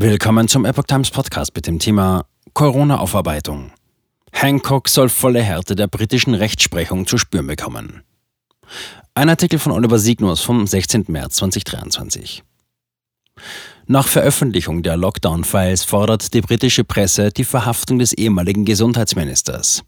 Willkommen zum Epoch Times Podcast mit dem Thema Corona-Aufarbeitung. Hancock soll volle Härte der britischen Rechtsprechung zu spüren bekommen. Ein Artikel von Oliver Signus vom 16. März 2023. Nach Veröffentlichung der Lockdown-Files fordert die britische Presse die Verhaftung des ehemaligen Gesundheitsministers.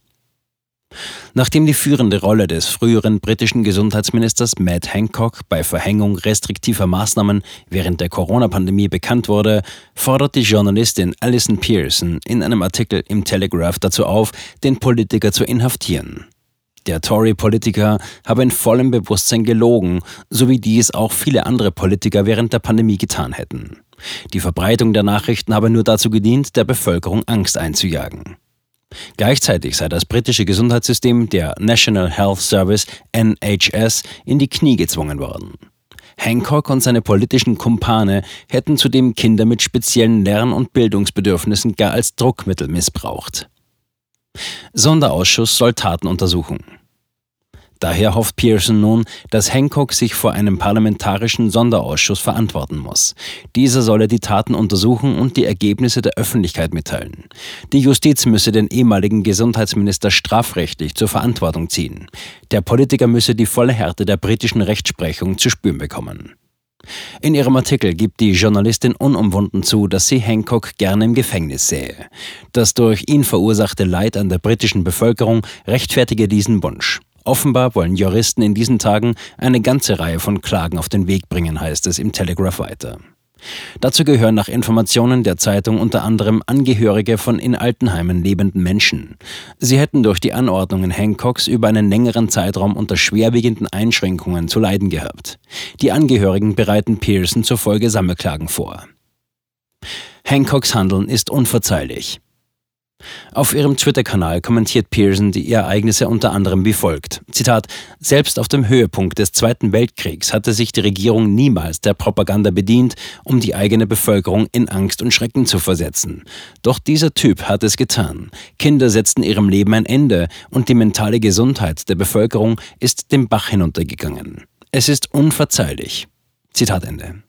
Nachdem die führende Rolle des früheren britischen Gesundheitsministers Matt Hancock bei Verhängung restriktiver Maßnahmen während der Corona-Pandemie bekannt wurde, fordert die Journalistin Alison Pearson in einem Artikel im Telegraph dazu auf, den Politiker zu inhaftieren. Der Tory-Politiker habe in vollem Bewusstsein gelogen, so wie dies auch viele andere Politiker während der Pandemie getan hätten. Die Verbreitung der Nachrichten habe nur dazu gedient, der Bevölkerung Angst einzujagen. Gleichzeitig sei das britische Gesundheitssystem, der National Health Service NHS, in die Knie gezwungen worden. Hancock und seine politischen Kumpane hätten zudem Kinder mit speziellen Lern- und Bildungsbedürfnissen gar als Druckmittel missbraucht. Sonderausschuss soll Taten untersuchen. Daher hofft Pearson nun, dass Hancock sich vor einem parlamentarischen Sonderausschuss verantworten muss. Dieser solle die Taten untersuchen und die Ergebnisse der Öffentlichkeit mitteilen. Die Justiz müsse den ehemaligen Gesundheitsminister strafrechtlich zur Verantwortung ziehen. Der Politiker müsse die volle Härte der britischen Rechtsprechung zu spüren bekommen. In ihrem Artikel gibt die Journalistin unumwunden zu, dass sie Hancock gerne im Gefängnis sähe. Das durch ihn verursachte Leid an der britischen Bevölkerung rechtfertige diesen Wunsch. Offenbar wollen Juristen in diesen Tagen eine ganze Reihe von Klagen auf den Weg bringen, heißt es im Telegraph weiter. Dazu gehören nach Informationen der Zeitung unter anderem Angehörige von in Altenheimen lebenden Menschen. Sie hätten durch die Anordnungen Hancocks über einen längeren Zeitraum unter schwerwiegenden Einschränkungen zu leiden gehabt. Die Angehörigen bereiten Pearson zur Folge Sammelklagen vor. Hancocks Handeln ist unverzeihlich. Auf ihrem Twitter-Kanal kommentiert Pearson die Ereignisse unter anderem wie folgt. Zitat, selbst auf dem Höhepunkt des Zweiten Weltkriegs hatte sich die Regierung niemals der Propaganda bedient, um die eigene Bevölkerung in Angst und Schrecken zu versetzen. Doch dieser Typ hat es getan. Kinder setzten ihrem Leben ein Ende und die mentale Gesundheit der Bevölkerung ist dem Bach hinuntergegangen. Es ist unverzeihlich. Zitat Ende.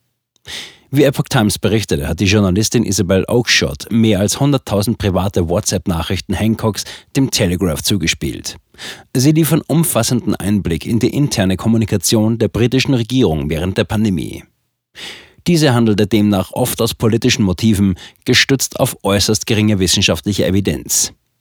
Wie Epoch Times berichtete, hat die Journalistin Isabel Oakeshott mehr als 100.000 private WhatsApp-Nachrichten Hancocks dem Telegraph zugespielt. Sie liefern umfassenden Einblick in die interne Kommunikation der britischen Regierung während der Pandemie. Diese handelte demnach oft aus politischen Motiven, gestützt auf äußerst geringe wissenschaftliche Evidenz.